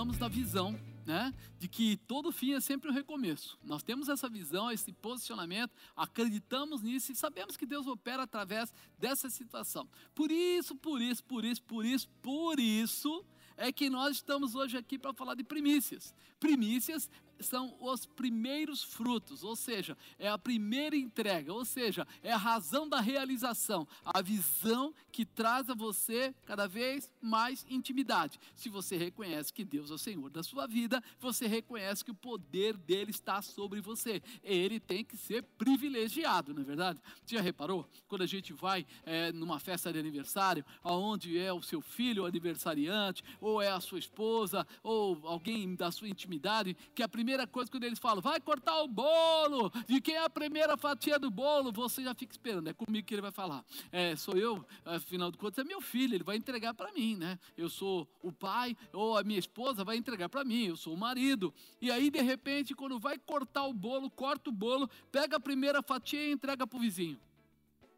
acreditamos na visão né, de que todo fim é sempre um recomeço. Nós temos essa visão, esse posicionamento, acreditamos nisso e sabemos que Deus opera através dessa situação. Por isso, por isso, por isso, por isso, por isso é que nós estamos hoje aqui para falar de primícias. Primícias são os primeiros frutos, ou seja, é a primeira entrega, ou seja, é a razão da realização, a visão que traz a você cada vez mais intimidade. Se você reconhece que Deus é o Senhor da sua vida, você reconhece que o poder dele está sobre você. Ele tem que ser privilegiado, não é verdade? Você já reparou? Quando a gente vai é, numa festa de aniversário, aonde é o seu filho aniversariante, ou é a sua esposa, ou alguém da sua intimidade, que a primeira primeira coisa quando eles falam, vai cortar o bolo, de quem é a primeira fatia do bolo, você já fica esperando, é comigo que ele vai falar. É, sou eu, afinal de contas, é meu filho, ele vai entregar para mim, né? Eu sou o pai, ou a minha esposa vai entregar para mim, eu sou o marido. E aí, de repente, quando vai cortar o bolo, corta o bolo, pega a primeira fatia e entrega para o vizinho.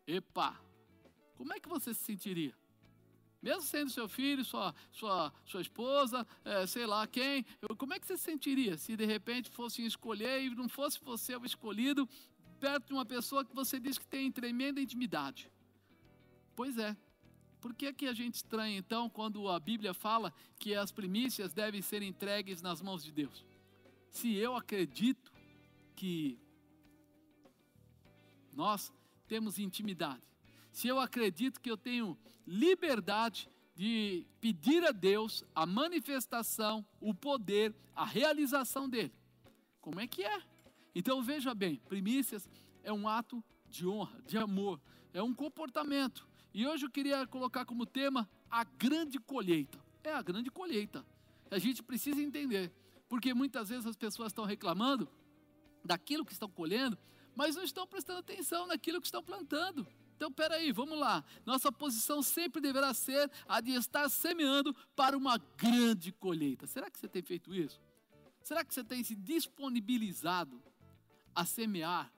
Epa! Como é que você se sentiria? Mesmo sendo seu filho, sua, sua, sua esposa, é, sei lá quem, eu, como é que você se sentiria se de repente fossem escolher e não fosse você o escolhido perto de uma pessoa que você diz que tem tremenda intimidade? Pois é. Por que, que a gente estranha então quando a Bíblia fala que as primícias devem ser entregues nas mãos de Deus? Se eu acredito que nós temos intimidade, se eu acredito que eu tenho liberdade de pedir a Deus a manifestação, o poder, a realização dele. Como é que é? Então veja bem, primícias é um ato de honra, de amor, é um comportamento. E hoje eu queria colocar como tema a grande colheita. É a grande colheita. A gente precisa entender, porque muitas vezes as pessoas estão reclamando daquilo que estão colhendo, mas não estão prestando atenção naquilo que estão plantando. Então, peraí, vamos lá. Nossa posição sempre deverá ser a de estar semeando para uma grande colheita. Será que você tem feito isso? Será que você tem se disponibilizado a semear,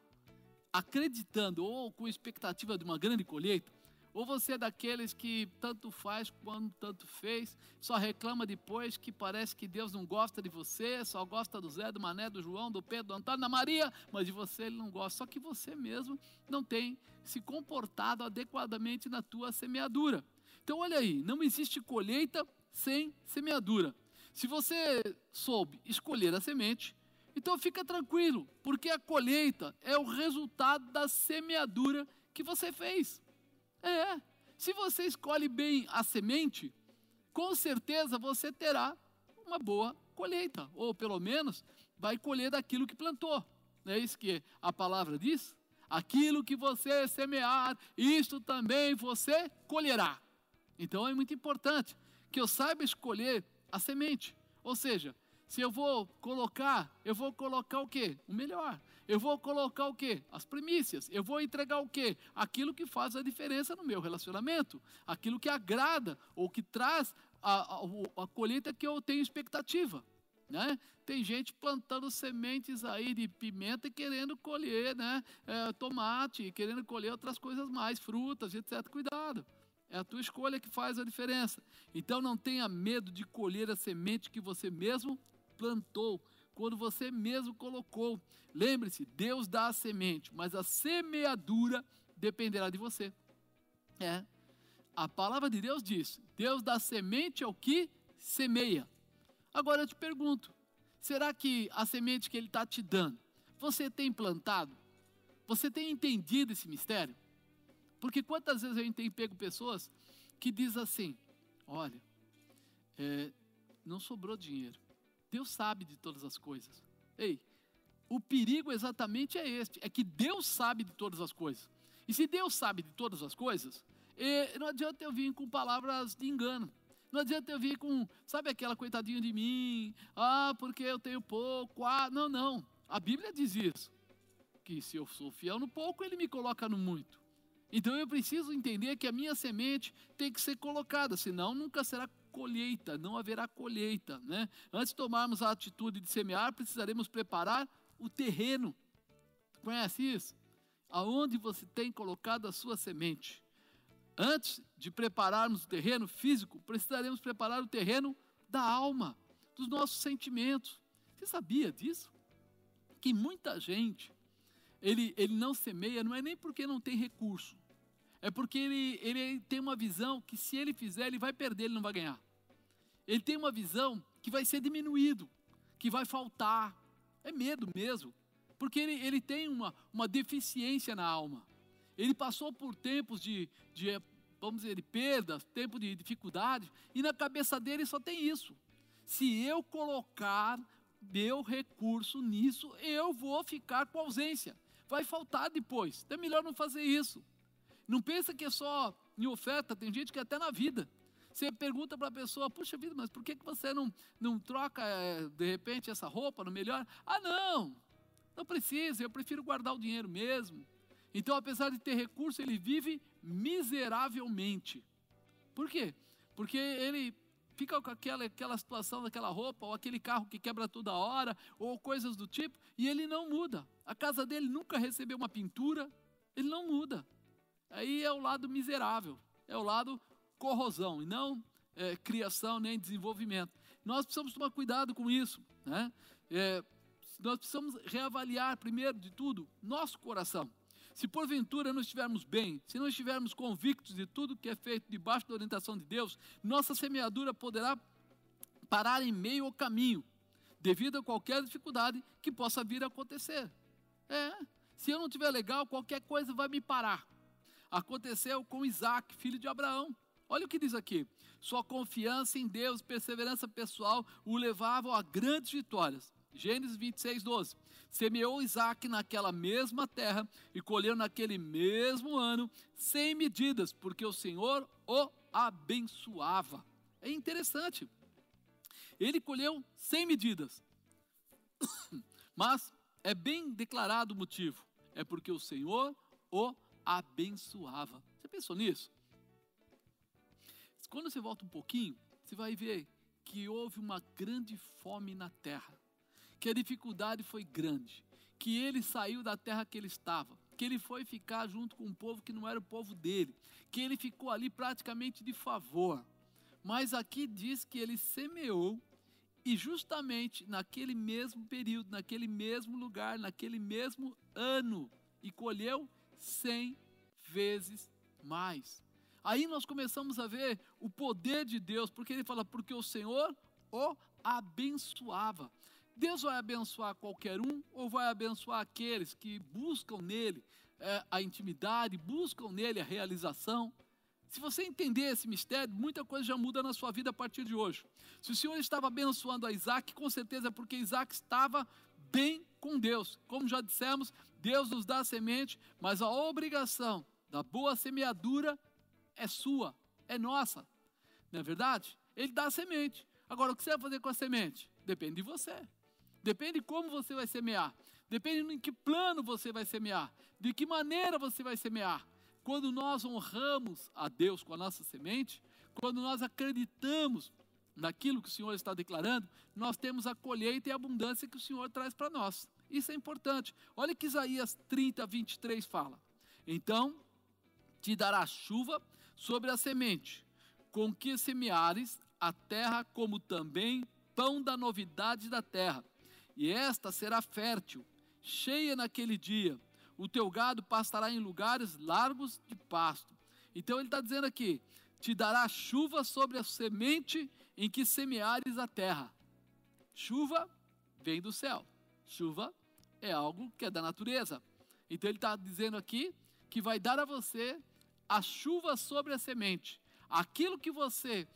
acreditando ou com expectativa de uma grande colheita? Ou você é daqueles que tanto faz quanto tanto fez, só reclama depois que parece que Deus não gosta de você, só gosta do Zé, do Mané, do João, do Pedro, do Antônio, da Maria, mas de você ele não gosta. Só que você mesmo não tem se comportado adequadamente na tua semeadura. Então olha aí, não existe colheita sem semeadura. Se você soube escolher a semente, então fica tranquilo, porque a colheita é o resultado da semeadura que você fez. É. Se você escolhe bem a semente, com certeza você terá uma boa colheita, ou pelo menos vai colher daquilo que plantou. Não é isso que a palavra diz? Aquilo que você semear, isto também você colherá. Então é muito importante que eu saiba escolher a semente. Ou seja, se eu vou colocar, eu vou colocar o quê? O melhor. Eu vou colocar o quê? As primícias. Eu vou entregar o quê? Aquilo que faz a diferença no meu relacionamento, aquilo que agrada ou que traz a, a, a colheita que eu tenho expectativa. Né? Tem gente plantando sementes aí de pimenta e querendo colher né? É, tomate, querendo colher outras coisas mais, frutas, etc. Cuidado. É a tua escolha que faz a diferença. Então não tenha medo de colher a semente que você mesmo plantou, quando você mesmo colocou. Lembre-se, Deus dá a semente, mas a semeadura dependerá de você. É. A palavra de Deus diz: Deus dá semente ao que semeia. Agora eu te pergunto: será que a semente que Ele está te dando, você tem plantado? Você tem entendido esse mistério? Porque quantas vezes a gente tem pego pessoas que diz assim: olha, é, não sobrou dinheiro. Deus sabe de todas as coisas. Ei, o perigo exatamente é este: é que Deus sabe de todas as coisas. E se Deus sabe de todas as coisas, não adianta eu vir com palavras de engano. Não adianta eu vir com, sabe aquela coitadinha de mim, ah, porque eu tenho pouco, ah, não, não. A Bíblia diz isso, que se eu sou fiel no pouco, Ele me coloca no muito. Então eu preciso entender que a minha semente tem que ser colocada, senão nunca será colheita, não haverá colheita. Né? Antes de tomarmos a atitude de semear, precisaremos preparar o terreno. Conhece isso? Aonde você tem colocado a sua semente. Antes de prepararmos o terreno físico, precisaremos preparar o terreno da alma. dos nossos sentimentos. Você sabia disso? Que muita gente, ele, ele não semeia, não é nem porque não tem recurso, é porque ele, ele tem uma visão que se ele fizer, ele vai perder, ele não vai ganhar. Ele tem uma visão que vai ser diminuído, que vai faltar. É medo mesmo, porque ele, ele tem uma, uma deficiência na alma. Ele passou por tempos de, de vamos dizer, de perda, tempo de dificuldade, e na cabeça dele só tem isso. Se eu colocar meu recurso nisso, eu vou ficar com ausência. Vai faltar depois. É melhor não fazer isso. Não pensa que é só em oferta, tem gente que é até na vida. Você pergunta para a pessoa, puxa vida, mas por que, que você não, não troca, é, de repente, essa roupa no melhor? Ah, não, não precisa, eu prefiro guardar o dinheiro mesmo. Então, apesar de ter recurso, ele vive miseravelmente. Por quê? Porque ele fica com aquela, aquela situação daquela roupa, ou aquele carro que quebra toda hora, ou coisas do tipo, e ele não muda. A casa dele nunca recebeu uma pintura, ele não muda. Aí é o lado miserável, é o lado corrosão, e não é, criação nem desenvolvimento. Nós precisamos tomar cuidado com isso. Né? É, nós precisamos reavaliar, primeiro de tudo, nosso coração. Se porventura não estivermos bem, se não estivermos convictos de tudo que é feito debaixo da orientação de Deus, nossa semeadura poderá parar em meio ao caminho, devido a qualquer dificuldade que possa vir a acontecer. É, se eu não estiver legal, qualquer coisa vai me parar. Aconteceu com Isaac, filho de Abraão. Olha o que diz aqui: sua confiança em Deus, perseverança pessoal o levavam a grandes vitórias. Gênesis 26, 12. Semeou Isaac naquela mesma terra e colheu naquele mesmo ano, sem medidas, porque o Senhor o abençoava. É interessante. Ele colheu sem medidas. Mas é bem declarado o motivo. É porque o Senhor o abençoava. Você pensou nisso? Quando você volta um pouquinho, você vai ver que houve uma grande fome na terra que a dificuldade foi grande, que ele saiu da terra que ele estava, que ele foi ficar junto com um povo que não era o povo dele, que ele ficou ali praticamente de favor. Mas aqui diz que ele semeou e justamente naquele mesmo período, naquele mesmo lugar, naquele mesmo ano, e colheu cem vezes mais. Aí nós começamos a ver o poder de Deus, porque ele fala, porque o Senhor o abençoava. Deus vai abençoar qualquer um ou vai abençoar aqueles que buscam nele é, a intimidade, buscam nele a realização? Se você entender esse mistério, muita coisa já muda na sua vida a partir de hoje. Se o Senhor estava abençoando a Isaac, com certeza é porque Isaac estava bem com Deus. Como já dissemos, Deus nos dá a semente, mas a obrigação da boa semeadura é sua, é nossa. Não é verdade? Ele dá a semente. Agora, o que você vai fazer com a semente? Depende de você. Depende como você vai semear. Depende em que plano você vai semear. De que maneira você vai semear. Quando nós honramos a Deus com a nossa semente, quando nós acreditamos naquilo que o Senhor está declarando, nós temos a colheita e a abundância que o Senhor traz para nós. Isso é importante. Olha que Isaías 30, 23 fala. Então te dará chuva sobre a semente, com que semeares a terra, como também pão da novidade da terra e esta será fértil, cheia naquele dia. O teu gado pastará em lugares largos de pasto. Então ele está dizendo aqui: te dará chuva sobre a semente em que semeares a terra. Chuva vem do céu. Chuva é algo que é da natureza. Então ele está dizendo aqui que vai dar a você a chuva sobre a semente. Aquilo que você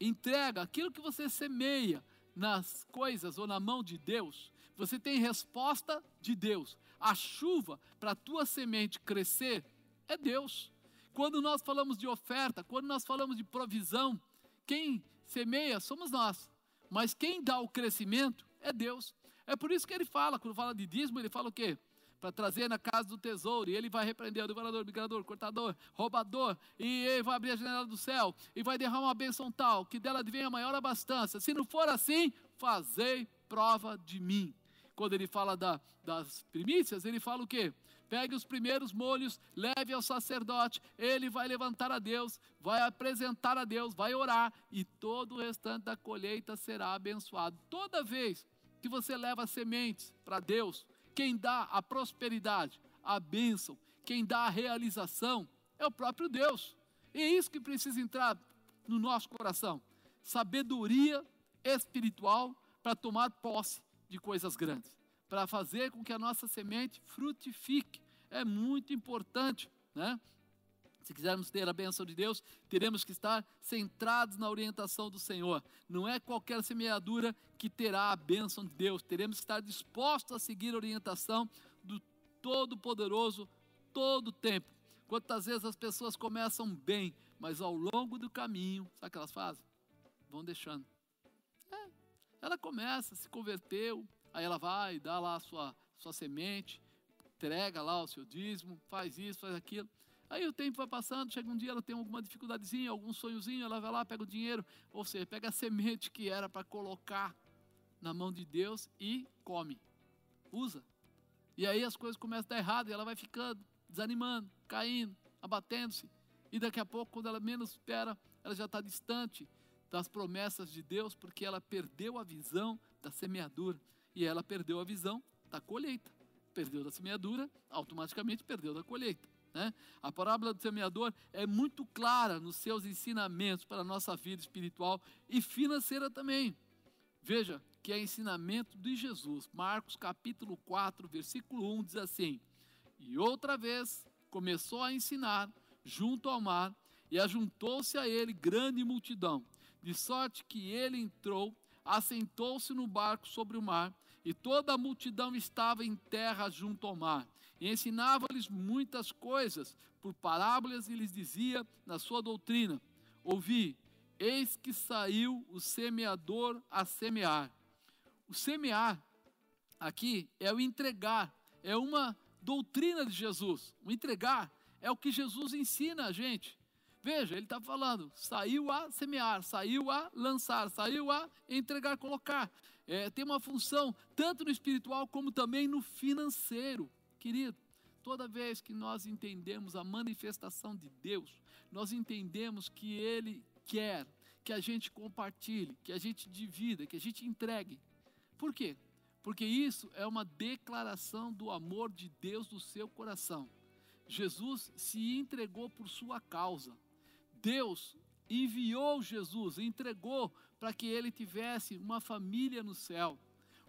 entrega, aquilo que você semeia, nas coisas ou na mão de Deus, você tem resposta de Deus. A chuva para a tua semente crescer é Deus. Quando nós falamos de oferta, quando nós falamos de provisão, quem semeia somos nós, mas quem dá o crescimento é Deus. É por isso que ele fala, quando fala de dízimo, ele fala o quê? para trazer na casa do tesouro, e ele vai repreender o devorador, migrador, cortador, roubador, e ele vai abrir a janela do céu, e vai derramar uma bênção tal, que dela advenha a maior abastança. Se não for assim, fazei prova de mim. Quando ele fala da, das primícias, ele fala o quê? pegue os primeiros molhos, leve ao sacerdote, ele vai levantar a Deus, vai apresentar a Deus, vai orar e todo o restante da colheita será abençoado. Toda vez que você leva sementes para Deus, quem dá a prosperidade, a bênção, quem dá a realização é o próprio Deus. E é isso que precisa entrar no nosso coração: sabedoria espiritual para tomar posse de coisas grandes para fazer com que a nossa semente frutifique. É muito importante, né? Se quisermos ter a bênção de Deus, teremos que estar centrados na orientação do Senhor. Não é qualquer semeadura que terá a bênção de Deus. Teremos que estar dispostos a seguir a orientação do Todo-Poderoso todo o tempo. Quantas vezes as pessoas começam bem, mas ao longo do caminho, sabe o que elas fazem? Vão deixando. É, ela começa, se converteu, Aí ela vai, dá lá a sua, sua semente, entrega lá o seu dízimo, faz isso, faz aquilo. Aí o tempo vai passando, chega um dia ela tem alguma dificuldadezinha, algum sonhozinho, ela vai lá, pega o dinheiro, ou seja, pega a semente que era para colocar na mão de Deus e come, usa. E aí as coisas começam a dar errado e ela vai ficando, desanimando, caindo, abatendo-se. E daqui a pouco, quando ela menos espera, ela já está distante das promessas de Deus, porque ela perdeu a visão da semeadura e ela perdeu a visão da colheita. Perdeu da semeadura, automaticamente perdeu da colheita. Né? A parábola do semeador é muito clara nos seus ensinamentos para a nossa vida espiritual e financeira também. Veja que é ensinamento de Jesus. Marcos capítulo 4, versículo 1 diz assim: E outra vez começou a ensinar junto ao mar, e ajuntou-se a ele grande multidão, de sorte que ele entrou, assentou-se no barco sobre o mar, e toda a multidão estava em terra junto ao mar. E ensinava-lhes muitas coisas por parábolas e lhes dizia na sua doutrina: Ouvi, eis que saiu o semeador a semear. O semear aqui é o entregar, é uma doutrina de Jesus. O entregar é o que Jesus ensina a gente. Veja, ele está falando, saiu a semear, saiu a lançar, saiu a entregar, colocar. É, tem uma função tanto no espiritual como também no financeiro. Querido, toda vez que nós entendemos a manifestação de Deus, nós entendemos que Ele quer que a gente compartilhe, que a gente divida, que a gente entregue. Por quê? Porque isso é uma declaração do amor de Deus no seu coração. Jesus se entregou por sua causa. Deus enviou Jesus, entregou para que ele tivesse uma família no céu.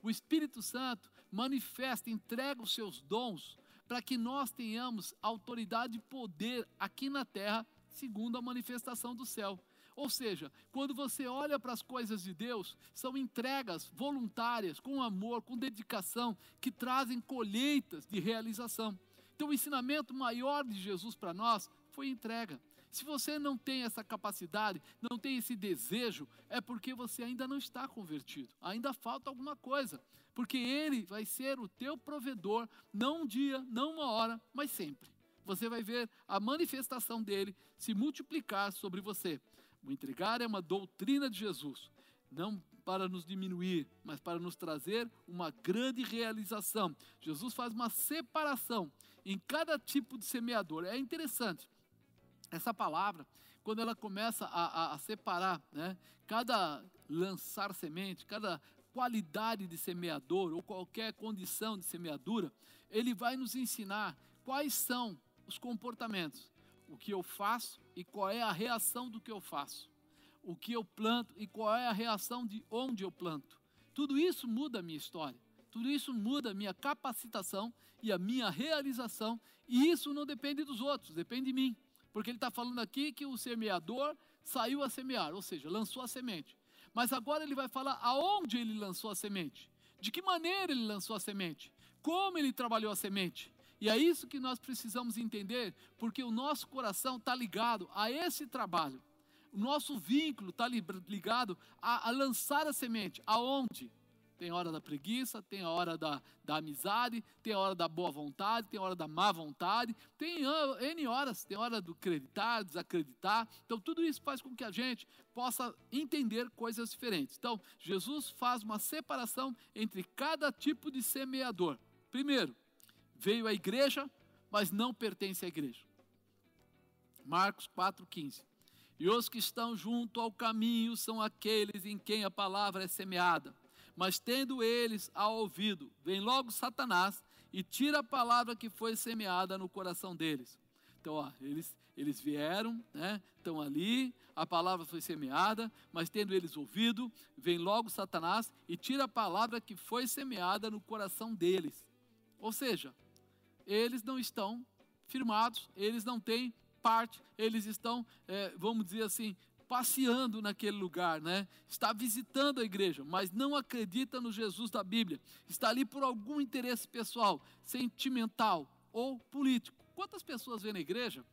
O Espírito Santo manifesta, entrega os seus dons para que nós tenhamos autoridade e poder aqui na terra, segundo a manifestação do céu. Ou seja, quando você olha para as coisas de Deus, são entregas voluntárias, com amor, com dedicação, que trazem colheitas de realização. Então, o ensinamento maior de Jesus para nós foi entrega. Se você não tem essa capacidade, não tem esse desejo, é porque você ainda não está convertido. Ainda falta alguma coisa. Porque Ele vai ser o teu provedor, não um dia, não uma hora, mas sempre. Você vai ver a manifestação dele se multiplicar sobre você. O entregar é uma doutrina de Jesus, não para nos diminuir, mas para nos trazer uma grande realização. Jesus faz uma separação em cada tipo de semeador. É interessante essa palavra, quando ela começa a, a, a separar, né, cada lançar semente, cada qualidade de semeador ou qualquer condição de semeadura, ele vai nos ensinar quais são os comportamentos, o que eu faço e qual é a reação do que eu faço, o que eu planto e qual é a reação de onde eu planto. Tudo isso muda a minha história, tudo isso muda a minha capacitação e a minha realização, e isso não depende dos outros, depende de mim. Porque ele está falando aqui que o semeador saiu a semear, ou seja, lançou a semente. Mas agora ele vai falar aonde ele lançou a semente, de que maneira ele lançou a semente, como ele trabalhou a semente. E é isso que nós precisamos entender, porque o nosso coração está ligado a esse trabalho. O nosso vínculo está ligado a, a lançar a semente. Aonde? Tem hora da preguiça, tem hora da, da amizade, tem hora da boa vontade, tem hora da má vontade, tem N horas, tem hora do acreditar, desacreditar. Então, tudo isso faz com que a gente possa entender coisas diferentes. Então, Jesus faz uma separação entre cada tipo de semeador. Primeiro, veio a igreja mas não pertence à igreja. Marcos 4,15. E os que estão junto ao caminho são aqueles em quem a palavra é semeada. Mas tendo eles ao ouvido, vem logo Satanás e tira a palavra que foi semeada no coração deles. Então, ó, eles, eles vieram, né, estão ali, a palavra foi semeada, mas tendo eles ouvido, vem logo Satanás e tira a palavra que foi semeada no coração deles. Ou seja, eles não estão firmados, eles não têm parte, eles estão, é, vamos dizer assim, passeando naquele lugar, né? Está visitando a igreja, mas não acredita no Jesus da Bíblia. Está ali por algum interesse pessoal, sentimental ou político. Quantas pessoas vêm na igreja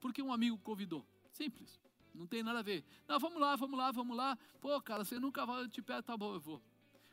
porque um amigo convidou? Simples. Não tem nada a ver. Não, vamos lá, vamos lá, vamos lá. Pô, cara, você nunca vai te pé, tá bom, eu vou.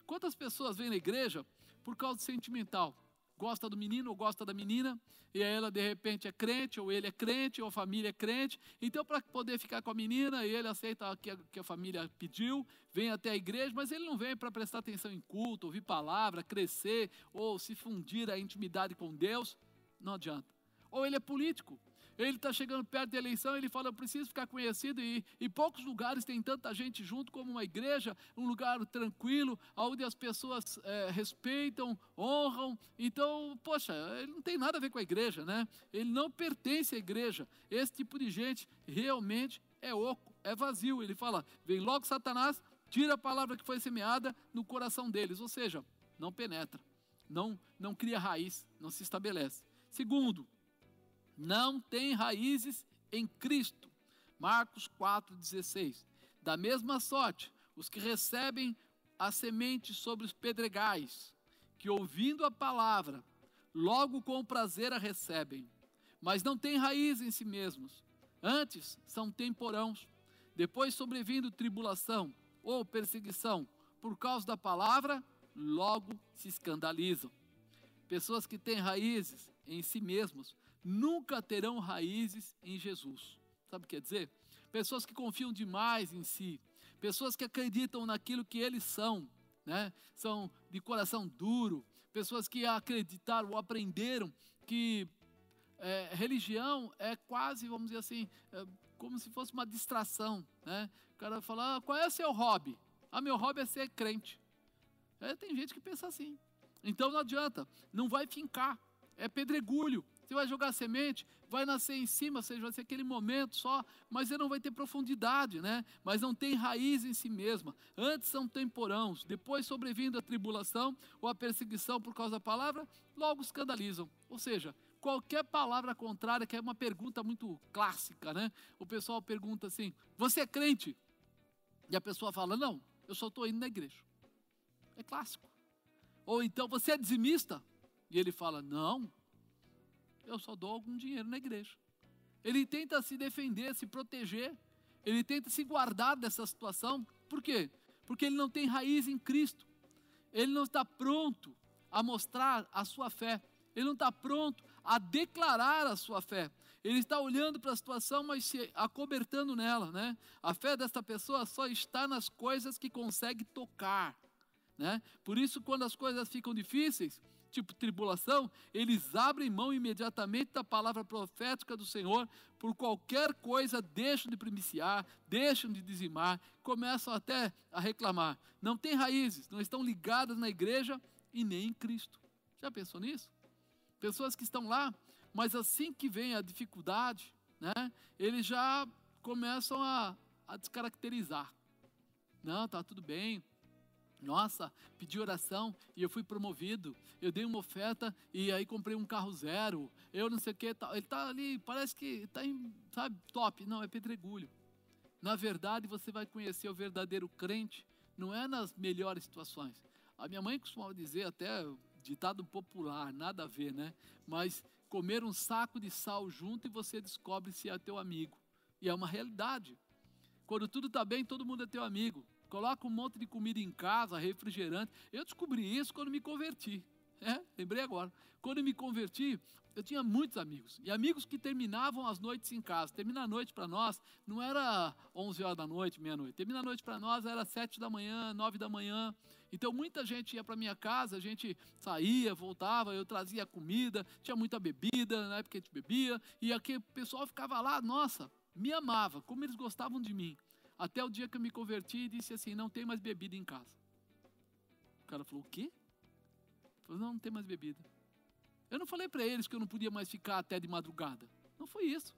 Quantas pessoas vêm na igreja por causa sentimental? Gosta do menino ou gosta da menina, e aí ela de repente é crente, ou ele é crente, ou a família é crente. Então, para poder ficar com a menina, ele aceita o que, que a família pediu, vem até a igreja, mas ele não vem para prestar atenção em culto, ouvir palavra, crescer, ou se fundir a intimidade com Deus. Não adianta. Ou ele é político, ele está chegando perto da eleição, ele fala, eu preciso ficar conhecido, e, e poucos lugares tem tanta gente junto como uma igreja, um lugar tranquilo, onde as pessoas é, respeitam, honram, então, poxa, ele não tem nada a ver com a igreja, né? Ele não pertence à igreja, esse tipo de gente realmente é oco, é vazio, ele fala, vem logo Satanás, tira a palavra que foi semeada no coração deles, ou seja, não penetra, não, não cria raiz, não se estabelece. Segundo, não tem raízes em Cristo. Marcos 4,16. Da mesma sorte, os que recebem a semente sobre os pedregais, que ouvindo a palavra, logo com prazer a recebem, mas não têm raiz em si mesmos. Antes são temporãos, depois sobrevindo tribulação ou perseguição por causa da palavra, logo se escandalizam. Pessoas que têm raízes em si mesmos nunca terão raízes em Jesus. Sabe o que quer dizer? Pessoas que confiam demais em si, pessoas que acreditam naquilo que eles são, né? São de coração duro, pessoas que acreditaram ou aprenderam que é, religião é quase, vamos dizer assim, é, como se fosse uma distração, né? O cara fala, ah, qual é o seu hobby? Ah, meu hobby é ser crente. É, tem gente que pensa assim. Então não adianta, não vai fincar, é pedregulho, você vai jogar semente, vai nascer em cima, ou seja, vai ser aquele momento só, mas ele não vai ter profundidade, né? Mas não tem raiz em si mesma. Antes são temporãos, depois sobrevindo a tribulação ou a perseguição por causa da palavra, logo escandalizam. Ou seja, qualquer palavra contrária, que é uma pergunta muito clássica, né? O pessoal pergunta assim: Você é crente? E a pessoa fala: Não, eu só estou indo na igreja. É clássico. Ou então, você é dizimista? E ele fala: Não, eu só dou algum dinheiro na igreja. Ele tenta se defender, se proteger, ele tenta se guardar dessa situação. Por quê? Porque ele não tem raiz em Cristo. Ele não está pronto a mostrar a sua fé. Ele não está pronto a declarar a sua fé. Ele está olhando para a situação, mas se acobertando nela, né? A fé desta pessoa só está nas coisas que consegue tocar, né? Por isso, quando as coisas ficam difíceis, tipo tribulação, eles abrem mão imediatamente da palavra profética do Senhor, por qualquer coisa deixam de primiciar, deixam de dizimar, começam até a reclamar. Não têm raízes, não estão ligadas na igreja e nem em Cristo. Já pensou nisso? Pessoas que estão lá, mas assim que vem a dificuldade, né, eles já começam a, a descaracterizar. Não, tá tudo bem, nossa, pedi oração e eu fui promovido. Eu dei uma oferta e aí comprei um carro zero. Eu não sei o que. Ele está ali, parece que está em, sabe, top. Não, é pedregulho. Na verdade, você vai conhecer o verdadeiro crente, não é nas melhores situações. A minha mãe costumava dizer, até ditado popular, nada a ver, né? Mas comer um saco de sal junto e você descobre se é teu amigo. E é uma realidade. Quando tudo está bem, todo mundo é teu amigo coloca um monte de comida em casa, refrigerante. Eu descobri isso quando me converti. É, lembrei agora. Quando me converti, eu tinha muitos amigos. E amigos que terminavam as noites em casa. Terminar a noite para nós não era 11 horas da noite, meia-noite. Terminar a noite para nós era 7 da manhã, 9 da manhã. Então muita gente ia para minha casa, a gente saía, voltava, eu trazia comida, tinha muita bebida, na época a gente bebia. E aqui o pessoal ficava lá, nossa, me amava, como eles gostavam de mim. Até o dia que eu me converti e disse assim: não tem mais bebida em casa. O cara falou: o quê? Falou: não, não tem mais bebida. Eu não falei para eles que eu não podia mais ficar até de madrugada. Não foi isso.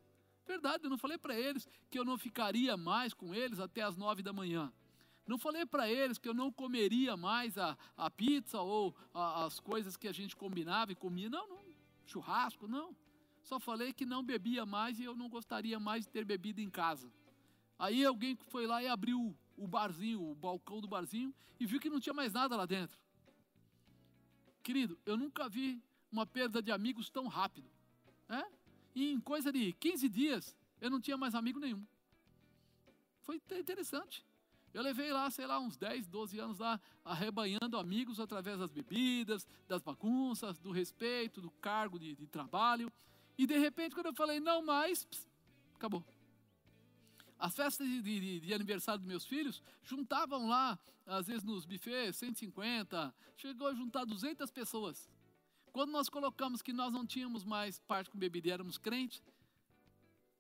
Verdade, eu não falei para eles que eu não ficaria mais com eles até as nove da manhã. Não falei para eles que eu não comeria mais a, a pizza ou a, as coisas que a gente combinava e comia. Não, não, churrasco, não. Só falei que não bebia mais e eu não gostaria mais de ter bebido em casa. Aí alguém foi lá e abriu o barzinho, o balcão do barzinho, e viu que não tinha mais nada lá dentro. Querido, eu nunca vi uma perda de amigos tão rápido. Né? E em coisa de 15 dias, eu não tinha mais amigo nenhum. Foi interessante. Eu levei lá, sei lá, uns 10, 12 anos lá, arrebanhando amigos através das bebidas, das bagunças, do respeito, do cargo de, de trabalho. E de repente, quando eu falei não mais, pss, acabou. As festas de, de, de, aniversário dos meus filhos juntavam lá, às vezes nos buffets, 150, chegou a juntar 200 pessoas. Quando nós colocamos que nós não tínhamos mais parte com bebida e éramos crentes,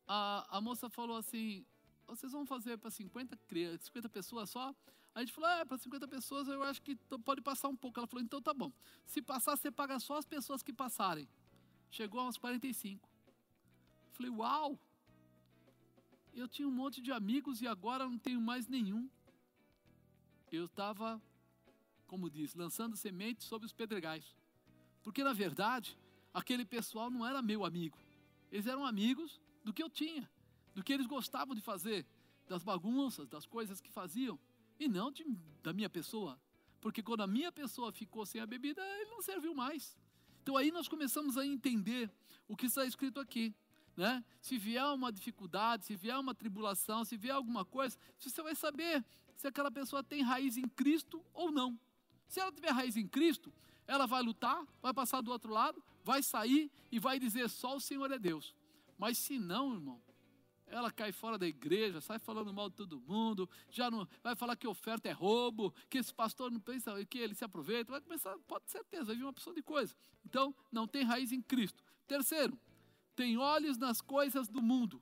a, a moça falou assim: vocês vão fazer para 50, 50 pessoas só? A gente falou: é, para 50 pessoas eu acho que pode passar um pouco. Ela falou: então tá bom. Se passar, você paga só as pessoas que passarem. Chegou aos 45. Falei: uau! Eu tinha um monte de amigos e agora não tenho mais nenhum. Eu estava, como diz, lançando sementes sobre os pedregais. Porque na verdade, aquele pessoal não era meu amigo. Eles eram amigos do que eu tinha, do que eles gostavam de fazer, das bagunças, das coisas que faziam, e não de, da minha pessoa. Porque quando a minha pessoa ficou sem a bebida, ele não serviu mais. Então aí nós começamos a entender o que está escrito aqui. Né? Se vier uma dificuldade, se vier uma tribulação, se vier alguma coisa, você vai saber se aquela pessoa tem raiz em Cristo ou não. Se ela tiver raiz em Cristo, ela vai lutar, vai passar do outro lado, vai sair e vai dizer só o Senhor é Deus. Mas se não, irmão, ela cai fora da igreja, sai falando mal de todo mundo, já não vai falar que oferta é roubo, que esse pastor não pensa que ele se aproveita, vai começar, pode ter certeza, vai vir uma opção de coisa. Então, não tem raiz em Cristo. Terceiro, tem olhos nas coisas do mundo.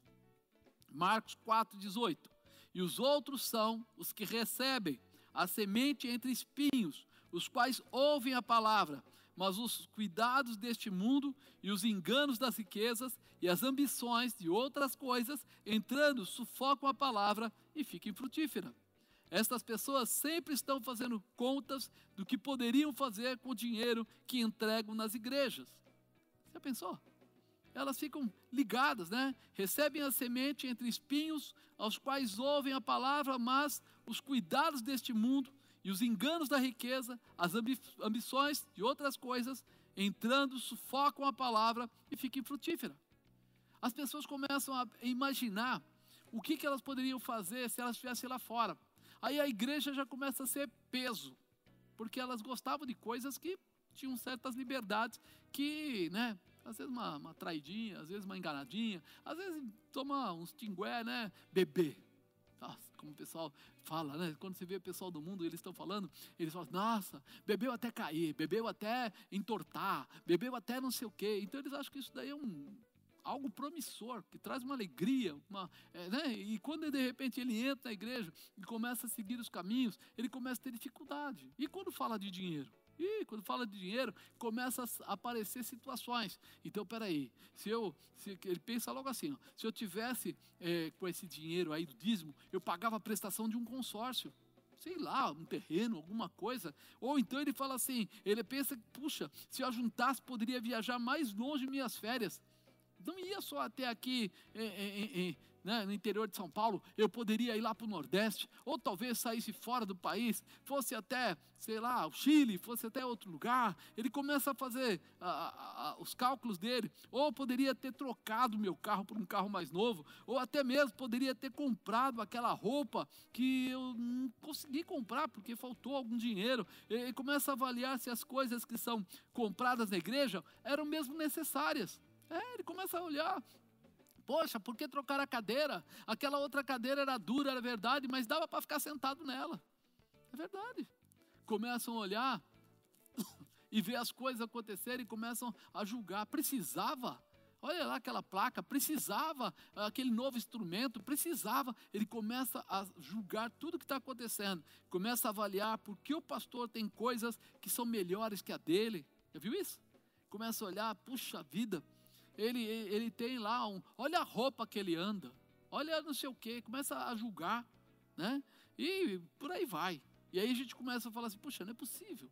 Marcos 4:18. E os outros são os que recebem a semente entre espinhos, os quais ouvem a palavra, mas os cuidados deste mundo e os enganos das riquezas e as ambições de outras coisas, entrando, sufocam a palavra e ficam frutífera. Estas pessoas sempre estão fazendo contas do que poderiam fazer com o dinheiro que entregam nas igrejas. Você pensou? Elas ficam ligadas, né? Recebem a semente entre espinhos, aos quais ouvem a palavra, mas os cuidados deste mundo e os enganos da riqueza, as ambições e outras coisas, entrando, sufocam a palavra e ficam frutífera. As pessoas começam a imaginar o que, que elas poderiam fazer se elas estivessem lá fora. Aí a igreja já começa a ser peso, porque elas gostavam de coisas que tinham certas liberdades que, né, às vezes uma, uma traidinha, às vezes uma enganadinha, às vezes toma uns tingué, né, beber. Nossa, como o pessoal fala, né? Quando você vê o pessoal do mundo, eles estão falando, eles falam, nossa, bebeu até cair, bebeu até entortar, bebeu até não sei o quê. Então eles acham que isso daí é um, algo promissor, que traz uma alegria, uma, é, né? e quando de repente ele entra na igreja e começa a seguir os caminhos, ele começa a ter dificuldade. E quando fala de dinheiro? E quando fala de dinheiro, começa a aparecer situações. Então, peraí, se eu, se, ele pensa logo assim, ó, se eu tivesse é, com esse dinheiro aí do dízimo, eu pagava a prestação de um consórcio sei lá, um terreno, alguma coisa. Ou então ele fala assim, ele pensa puxa, se eu juntasse, poderia viajar mais longe minhas férias. Não ia só até aqui, é, é, é, né, no interior de São Paulo, eu poderia ir lá para o Nordeste, ou talvez saísse fora do país, fosse até, sei lá, o Chile, fosse até outro lugar. Ele começa a fazer os cálculos dele, ou poderia ter trocado meu carro por um carro mais novo, ou até mesmo poderia ter comprado aquela roupa que eu não consegui comprar porque faltou algum dinheiro. Ele começa a avaliar se as coisas que são compradas na igreja eram mesmo necessárias. É, ele começa a olhar, Poxa, por que trocar a cadeira? Aquela outra cadeira era dura, era verdade, mas dava para ficar sentado nela. É verdade. Começam a olhar e ver as coisas acontecerem e começam a julgar. Precisava. Olha lá aquela placa, precisava, aquele novo instrumento, precisava. Ele começa a julgar tudo que está acontecendo, começa a avaliar por que o pastor tem coisas que são melhores que a dele. Já viu isso? Começa a olhar, puxa vida, ele, ele tem lá um. Olha a roupa que ele anda, olha não sei o que, começa a julgar, né? E por aí vai. E aí a gente começa a falar assim: puxa, não é possível.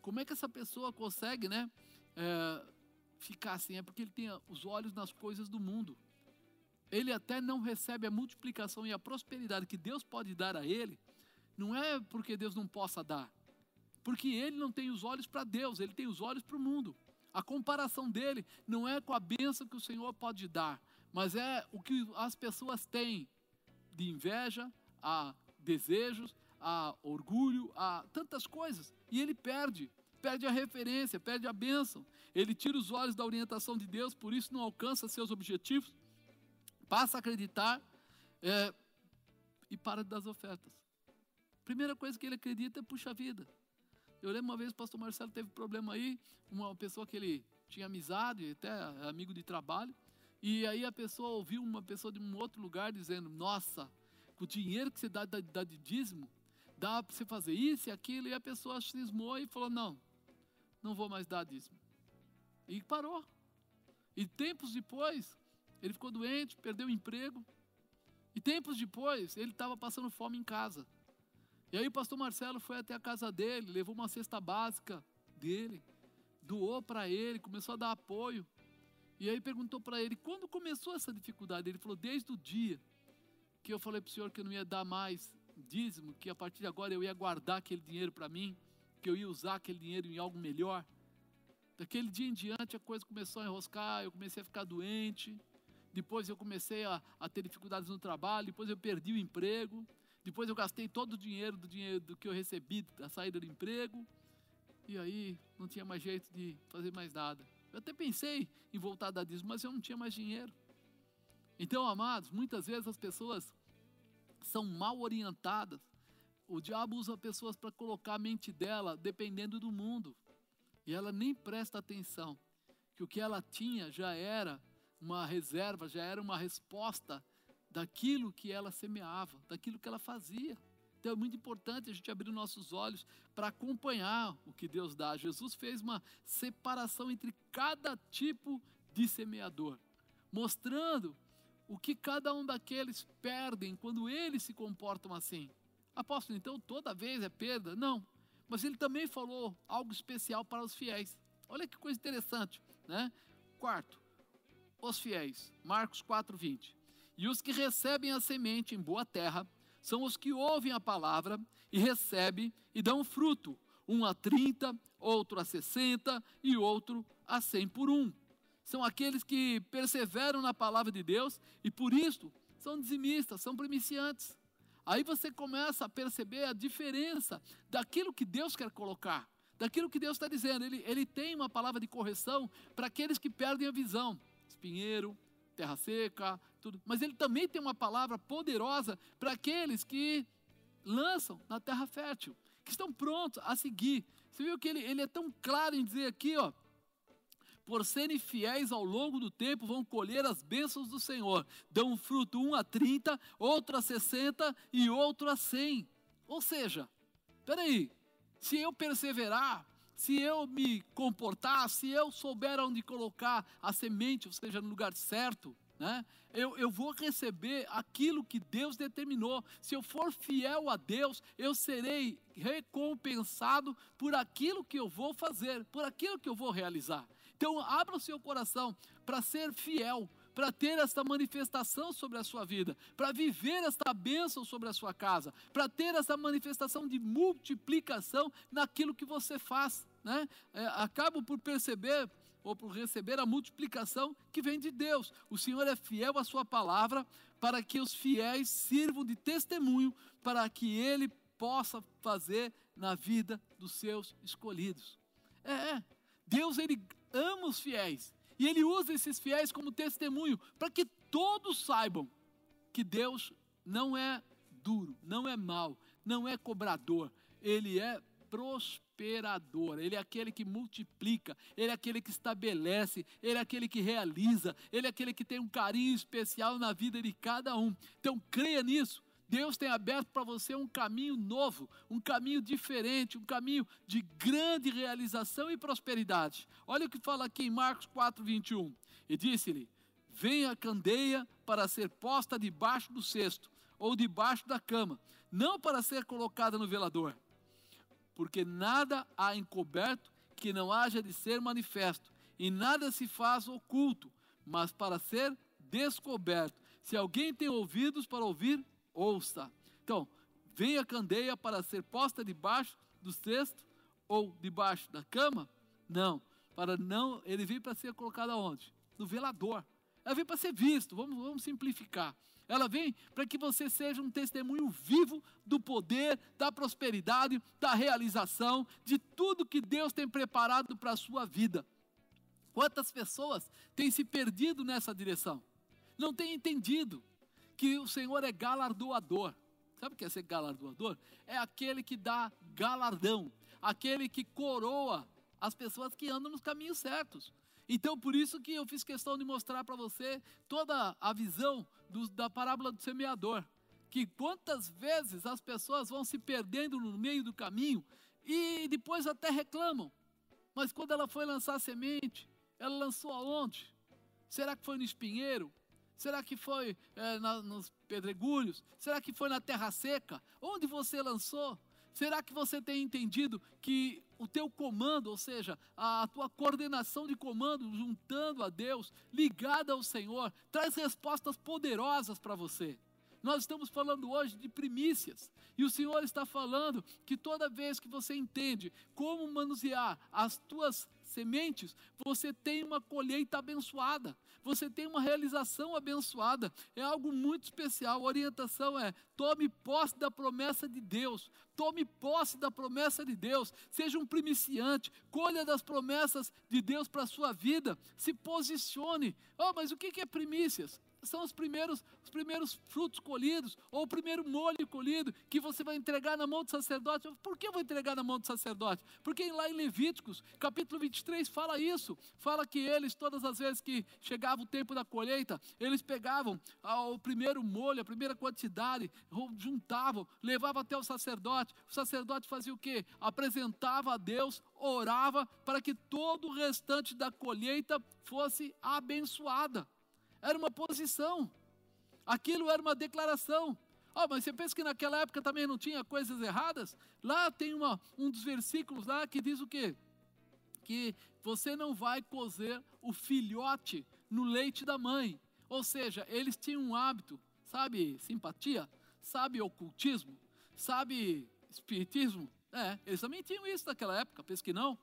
Como é que essa pessoa consegue, né? É, ficar assim? É porque ele tem os olhos nas coisas do mundo. Ele até não recebe a multiplicação e a prosperidade que Deus pode dar a ele, não é porque Deus não possa dar, porque ele não tem os olhos para Deus, ele tem os olhos para o mundo. A comparação dele não é com a bênção que o Senhor pode dar, mas é o que as pessoas têm de inveja, a desejos, a orgulho, a tantas coisas. E ele perde, perde a referência, perde a bênção. Ele tira os olhos da orientação de Deus, por isso não alcança seus objetivos, passa a acreditar é, e para das ofertas. Primeira coisa que ele acredita é puxa vida. Eu lembro uma vez o pastor Marcelo teve problema aí, uma pessoa que ele tinha amizade, até amigo de trabalho, e aí a pessoa ouviu uma pessoa de um outro lugar dizendo: Nossa, com o dinheiro que você dá, dá, dá de dízimo, dá para você fazer isso e aquilo, e a pessoa cismou e falou: Não, não vou mais dar dízimo. E parou. E tempos depois, ele ficou doente, perdeu o emprego. E tempos depois, ele estava passando fome em casa. E aí o pastor Marcelo foi até a casa dele, levou uma cesta básica dele, doou para ele, começou a dar apoio. E aí perguntou para ele, quando começou essa dificuldade? Ele falou, desde o dia que eu falei para o senhor que eu não ia dar mais dízimo, que a partir de agora eu ia guardar aquele dinheiro para mim, que eu ia usar aquele dinheiro em algo melhor. Daquele dia em diante a coisa começou a enroscar, eu comecei a ficar doente, depois eu comecei a, a ter dificuldades no trabalho, depois eu perdi o emprego, depois eu gastei todo o dinheiro do dinheiro do que eu recebi da saída do emprego. E aí não tinha mais jeito de fazer mais nada. Eu até pensei em voltar a dar dízimo, mas eu não tinha mais dinheiro. Então, amados, muitas vezes as pessoas são mal orientadas. O diabo usa pessoas para colocar a mente dela dependendo do mundo. E ela nem presta atenção que o que ela tinha já era uma reserva, já era uma resposta daquilo que ela semeava, daquilo que ela fazia. Então é muito importante a gente abrir nossos olhos para acompanhar o que Deus dá. Jesus fez uma separação entre cada tipo de semeador, mostrando o que cada um daqueles perdem quando eles se comportam assim. Apóstolo, então toda vez é perda? Não. Mas ele também falou algo especial para os fiéis. Olha que coisa interessante, né? Quarto, os fiéis. Marcos 4, 20. E os que recebem a semente em boa terra são os que ouvem a palavra e recebem e dão fruto, um a 30, outro a 60 e outro a 100 por um. São aqueles que perseveram na palavra de Deus e por isso são dizimistas, são primiciantes. Aí você começa a perceber a diferença daquilo que Deus quer colocar, daquilo que Deus está dizendo. Ele, ele tem uma palavra de correção para aqueles que perdem a visão. Espinheiro, terra seca, tudo. Mas ele também tem uma palavra poderosa para aqueles que lançam na terra fértil, que estão prontos a seguir. Você viu que ele, ele é tão claro em dizer aqui, ó. Por serem fiéis ao longo do tempo, vão colher as bênçãos do Senhor. Dão fruto, um a 30, outro a 60 e outro a 100. Ou seja, peraí, se eu perseverar, se eu me comportar, se eu souber onde colocar a semente, ou seja, no lugar certo, né? Eu, eu vou receber aquilo que Deus determinou. Se eu for fiel a Deus, eu serei recompensado por aquilo que eu vou fazer, por aquilo que eu vou realizar. Então, abra o seu coração para ser fiel, para ter esta manifestação sobre a sua vida, para viver esta bênção sobre a sua casa, para ter essa manifestação de multiplicação naquilo que você faz. Né? É, acabo por perceber ou por receber a multiplicação que vem de Deus. O Senhor é fiel à sua palavra para que os fiéis sirvam de testemunho para que ele possa fazer na vida dos seus escolhidos. É, é. Deus ele ama os fiéis e ele usa esses fiéis como testemunho para que todos saibam que Deus não é duro, não é mau, não é cobrador, ele é prosperador, ele é aquele que multiplica, ele é aquele que estabelece, ele é aquele que realiza, ele é aquele que tem um carinho especial na vida de cada um. Então creia nisso. Deus tem aberto para você um caminho novo, um caminho diferente, um caminho de grande realização e prosperidade. Olha o que fala aqui em Marcos 4, 21. E disse-lhe: Venha a candeia para ser posta debaixo do cesto ou debaixo da cama, não para ser colocada no velador. Porque nada há encoberto que não haja de ser manifesto, e nada se faz oculto, mas para ser descoberto. Se alguém tem ouvidos para ouvir, ouça. Então, vem a candeia para ser posta debaixo do cesto ou debaixo da cama? Não, para não, ele vem para ser colocado aonde? No velador. Ela vem para ser visto, vamos, vamos simplificar. Ela vem para que você seja um testemunho vivo do poder, da prosperidade, da realização, de tudo que Deus tem preparado para a sua vida. Quantas pessoas têm se perdido nessa direção? Não têm entendido que o Senhor é galardoador. Sabe o que é ser galardoador? É aquele que dá galardão, aquele que coroa as pessoas que andam nos caminhos certos. Então, por isso que eu fiz questão de mostrar para você toda a visão do, da parábola do semeador. Que quantas vezes as pessoas vão se perdendo no meio do caminho e depois até reclamam. Mas quando ela foi lançar a semente, ela lançou aonde? Será que foi no espinheiro? Será que foi é, na, nos pedregulhos? Será que foi na terra seca? Onde você lançou? Será que você tem entendido que o teu comando, ou seja, a tua coordenação de comando, juntando a Deus, ligada ao Senhor, traz respostas poderosas para você? Nós estamos falando hoje de primícias. E o Senhor está falando que toda vez que você entende como manusear as tuas sementes, você tem uma colheita abençoada, você tem uma realização abençoada. É algo muito especial. A orientação é: tome posse da promessa de Deus, tome posse da promessa de Deus, seja um primiciante, colha das promessas de Deus para a sua vida, se posicione. Oh, mas o que é primícias? São os primeiros, os primeiros frutos colhidos, ou o primeiro molho colhido, que você vai entregar na mão do sacerdote. Por que eu vou entregar na mão do sacerdote? Porque lá em Levíticos, capítulo 23, fala isso. Fala que eles, todas as vezes que chegava o tempo da colheita, eles pegavam o primeiro molho, a primeira quantidade, juntavam, levavam até o sacerdote. O sacerdote fazia o quê? Apresentava a Deus, orava para que todo o restante da colheita fosse abençoada era uma posição, aquilo era uma declaração. Oh, mas você pensa que naquela época também não tinha coisas erradas? Lá tem uma, um dos versículos lá que diz o quê? Que você não vai cozer o filhote no leite da mãe. Ou seja, eles tinham um hábito, sabe, simpatia, sabe, ocultismo, sabe, espiritismo. É, eles também tinham isso naquela época, pensa que não.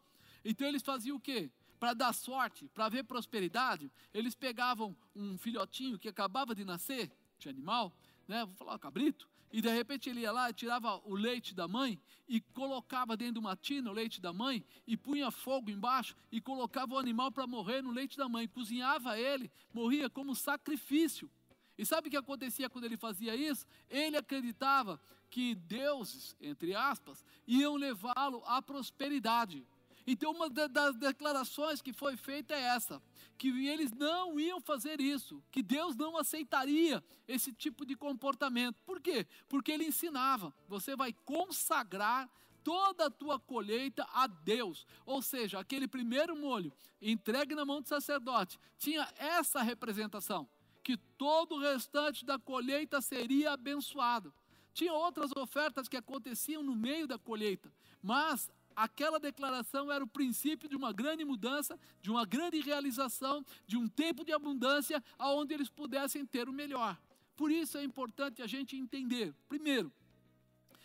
Então eles faziam o quê? Para dar sorte, para ver prosperidade, eles pegavam um filhotinho que acabava de nascer, de animal, né, vou falar cabrito, e de repente ele ia lá tirava o leite da mãe e colocava dentro de uma tina o leite da mãe e punha fogo embaixo e colocava o animal para morrer no leite da mãe, cozinhava ele, morria como sacrifício. E sabe o que acontecia quando ele fazia isso? Ele acreditava que deuses, entre aspas, iam levá-lo à prosperidade. Então, uma das declarações que foi feita é essa: que eles não iam fazer isso, que Deus não aceitaria esse tipo de comportamento. Por quê? Porque ele ensinava: você vai consagrar toda a tua colheita a Deus. Ou seja, aquele primeiro molho entregue na mão do sacerdote tinha essa representação, que todo o restante da colheita seria abençoado. Tinha outras ofertas que aconteciam no meio da colheita, mas aquela declaração era o princípio de uma grande mudança, de uma grande realização, de um tempo de abundância, aonde eles pudessem ter o melhor. Por isso é importante a gente entender, primeiro,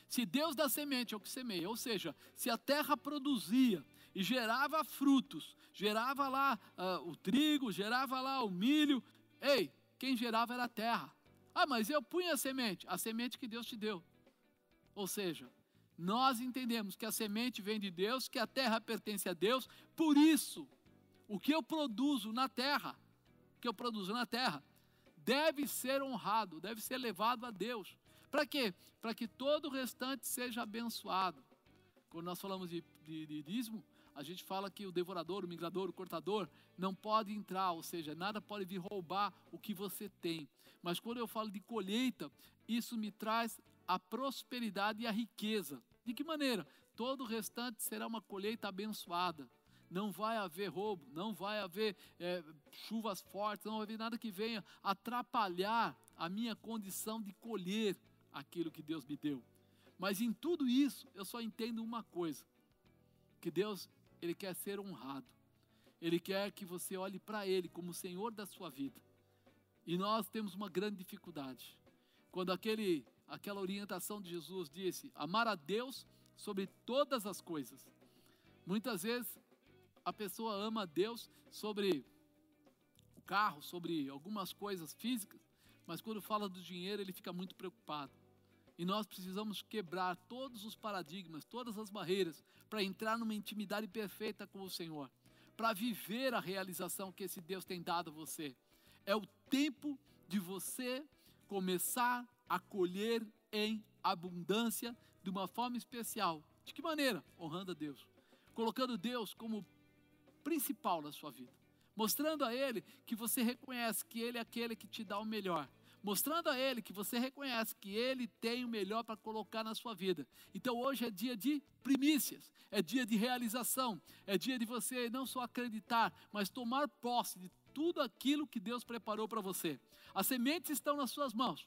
se Deus dá semente ao que semeia, ou seja, se a terra produzia e gerava frutos, gerava lá uh, o trigo, gerava lá o milho, ei, quem gerava era a terra. Ah, mas eu punha a semente, a semente que Deus te deu. Ou seja, nós entendemos que a semente vem de Deus, que a terra pertence a Deus, por isso, o que eu produzo na terra, o que eu produzo na terra, deve ser honrado, deve ser levado a Deus. Para quê? Para que todo o restante seja abençoado. Quando nós falamos de, de, de dízimo, a gente fala que o devorador, o migrador, o cortador não pode entrar, ou seja, nada pode vir roubar o que você tem. Mas quando eu falo de colheita, isso me traz a prosperidade e a riqueza. De que maneira? Todo o restante será uma colheita abençoada. Não vai haver roubo, não vai haver é, chuvas fortes, não vai haver nada que venha atrapalhar a minha condição de colher aquilo que Deus me deu. Mas em tudo isso, eu só entendo uma coisa: que Deus, Ele quer ser honrado. Ele quer que você olhe para Ele como o Senhor da sua vida. E nós temos uma grande dificuldade. Quando aquele aquela orientação de Jesus disse: amar a Deus sobre todas as coisas. Muitas vezes a pessoa ama a Deus sobre o carro, sobre algumas coisas físicas, mas quando fala do dinheiro ele fica muito preocupado. E nós precisamos quebrar todos os paradigmas, todas as barreiras, para entrar numa intimidade perfeita com o Senhor, para viver a realização que esse Deus tem dado a você. É o tempo de você começar a colher em abundância de uma forma especial. De que maneira? Honrando a Deus. Colocando Deus como principal na sua vida. Mostrando a Ele que você reconhece que Ele é aquele que te dá o melhor. Mostrando a Ele que você reconhece que Ele tem o melhor para colocar na sua vida. Então hoje é dia de primícias, é dia de realização, é dia de você não só acreditar, mas tomar posse de tudo aquilo que Deus preparou para você. As sementes estão nas suas mãos.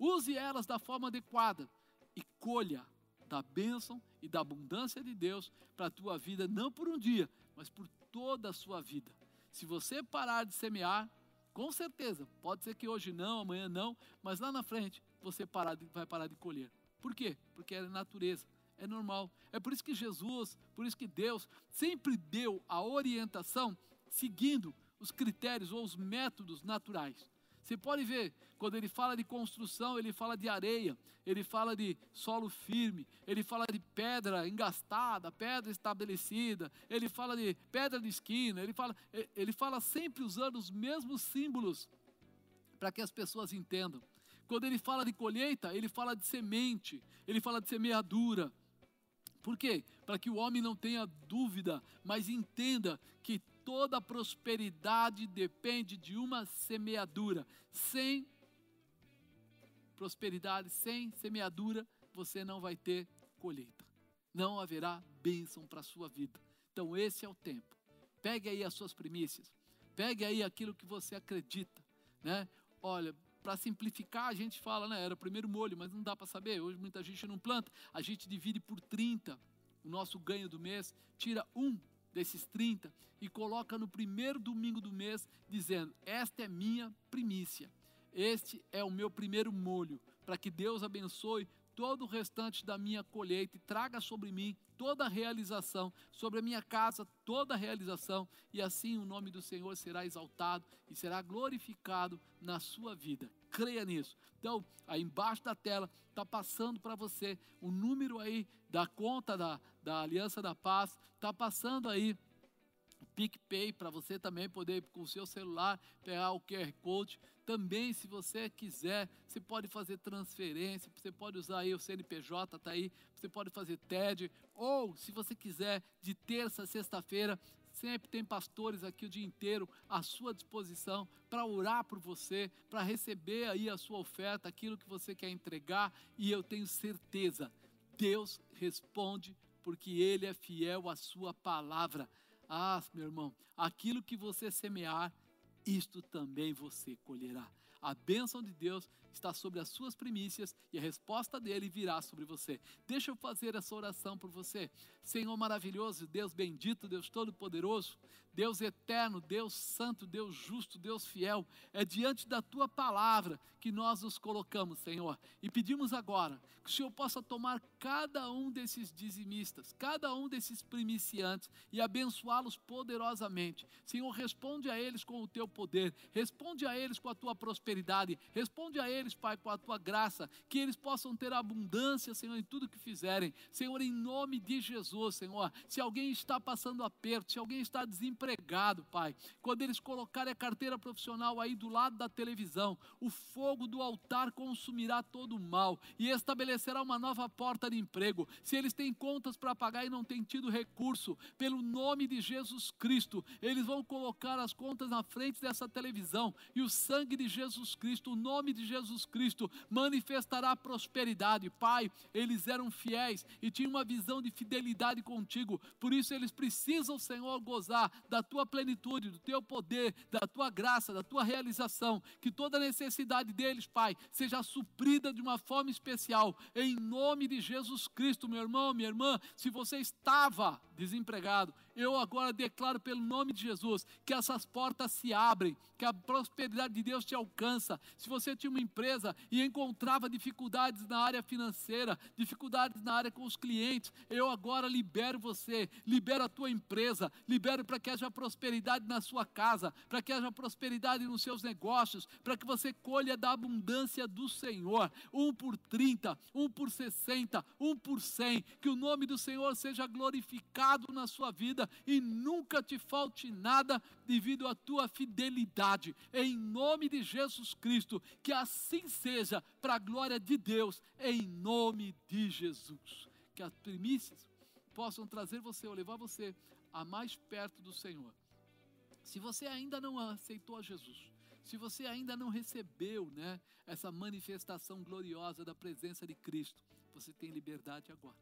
Use elas da forma adequada e colha da bênção e da abundância de Deus para a tua vida, não por um dia, mas por toda a sua vida. Se você parar de semear, com certeza, pode ser que hoje não, amanhã não, mas lá na frente você parar de, vai parar de colher. Por quê? Porque é natureza, é normal. É por isso que Jesus, por isso que Deus sempre deu a orientação seguindo os critérios ou os métodos naturais. Você pode ver, quando ele fala de construção, ele fala de areia, ele fala de solo firme, ele fala de pedra engastada, pedra estabelecida, ele fala de pedra de esquina, ele fala, ele fala sempre usando os mesmos símbolos para que as pessoas entendam. Quando ele fala de colheita, ele fala de semente, ele fala de semeadura. Por quê? Para que o homem não tenha dúvida, mas entenda que toda prosperidade depende de uma semeadura. Sem prosperidade, sem semeadura, você não vai ter colheita. Não haverá bênção para a sua vida. Então, esse é o tempo. Pegue aí as suas primícias. Pegue aí aquilo que você acredita. Né? Olha, para simplificar, a gente fala, né? Era o primeiro molho, mas não dá para saber. Hoje muita gente não planta. A gente divide por 30 o nosso ganho do mês, tira um desses 30 e coloca no primeiro domingo do mês, dizendo: Esta é minha primícia, este é o meu primeiro molho, para que Deus abençoe todo o restante da minha colheita e traga sobre mim toda a realização, sobre a minha casa toda a realização, e assim o nome do Senhor será exaltado e será glorificado na sua vida. Creia nisso. Então, aí embaixo da tela está passando para você o número aí da conta da, da Aliança da Paz, está passando aí o PicPay para você também poder com o seu celular pegar o QR Code. Também, se você quiser, você pode fazer transferência, você pode usar aí o CNPJ, está aí, você pode fazer TED, ou se você quiser, de terça a sexta-feira, sempre tem pastores aqui o dia inteiro à sua disposição para orar por você, para receber aí a sua oferta, aquilo que você quer entregar, e eu tenho certeza, Deus responde porque Ele é fiel à sua palavra. Ah, meu irmão, aquilo que você semear, isto também você colherá. A bênção de Deus está sobre as suas primícias e a resposta dele virá sobre você. Deixa eu fazer essa oração por você. Senhor maravilhoso, Deus bendito, Deus todo-poderoso, Deus eterno, Deus santo, Deus justo, Deus fiel, é diante da tua palavra que nós nos colocamos, Senhor, e pedimos agora que o Senhor possa tomar cada um desses dizimistas, cada um desses primiciantes e abençoá-los poderosamente. Senhor, responde a eles com o teu poder, responde a eles com a tua prosperidade, responde a eles, Pai, com a tua graça, que eles possam ter abundância, Senhor, em tudo que fizerem. Senhor, em nome de Jesus, Senhor, se alguém está passando aperto, se alguém está desempregado, Pai, quando eles colocarem a carteira profissional aí do lado da televisão, o fogo do altar consumirá todo o mal e estabelecerá uma nova porta de emprego. Se eles têm contas para pagar e não têm tido recurso, pelo nome de Jesus Cristo, eles vão colocar as contas na frente dessa televisão e o sangue de Jesus Cristo, o nome de Jesus Cristo manifestará prosperidade. Pai, eles eram fiéis e tinham uma visão de fidelidade contigo, por isso eles precisam, Senhor, gozar da tua plenitude, do teu poder, da tua graça, da tua realização, que toda necessidade deles, Pai, seja suprida de uma forma especial, em nome de Jesus Cristo, meu irmão, minha irmã. Se você estava desempregado, eu agora declaro pelo nome de Jesus que essas portas se abrem, que a prosperidade de Deus te alcança. Se você tinha uma empresa e encontrava dificuldades na área financeira, dificuldades na área com os clientes, eu agora libero você, libero a tua empresa, libero para que haja prosperidade na sua casa, para que haja prosperidade nos seus negócios, para que você colha da abundância do Senhor. Um por 30, um por 60, um por 100, que o nome do Senhor seja glorificado na sua vida e nunca te falte nada devido à tua fidelidade. Em nome de Jesus Cristo, que assim seja, para a glória de Deus, em nome de Jesus. Que as primícias possam trazer você ou levar você a mais perto do Senhor. Se você ainda não aceitou a Jesus, se você ainda não recebeu né, essa manifestação gloriosa da presença de Cristo, você tem liberdade agora.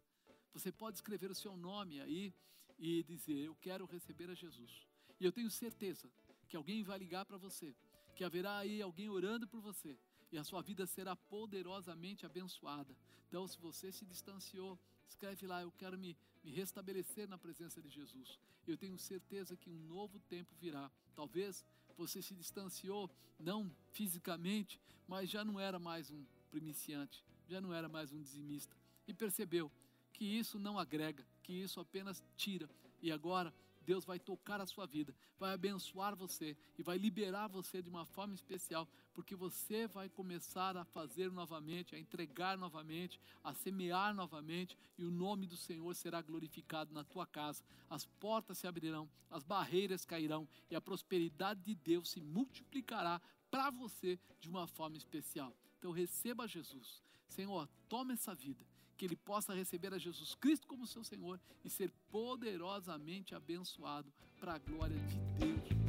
Você pode escrever o seu nome aí e dizer: Eu quero receber a Jesus. E eu tenho certeza que alguém vai ligar para você, que haverá aí alguém orando por você e a sua vida será poderosamente abençoada. Então, se você se distanciou, escreve lá: Eu quero me, me restabelecer na presença de Jesus. Eu tenho certeza que um novo tempo virá. Talvez você se distanciou, não fisicamente, mas já não era mais um primiciante, já não era mais um dizimista. E percebeu que isso não agrega, que isso apenas tira. E agora Deus vai tocar a sua vida, vai abençoar você e vai liberar você de uma forma especial, porque você vai começar a fazer novamente, a entregar novamente, a semear novamente, e o nome do Senhor será glorificado na tua casa. As portas se abrirão, as barreiras cairão e a prosperidade de Deus se multiplicará para você de uma forma especial. Então receba Jesus. Senhor, toma essa vida que ele possa receber a Jesus Cristo como seu Senhor e ser poderosamente abençoado para a glória de Deus.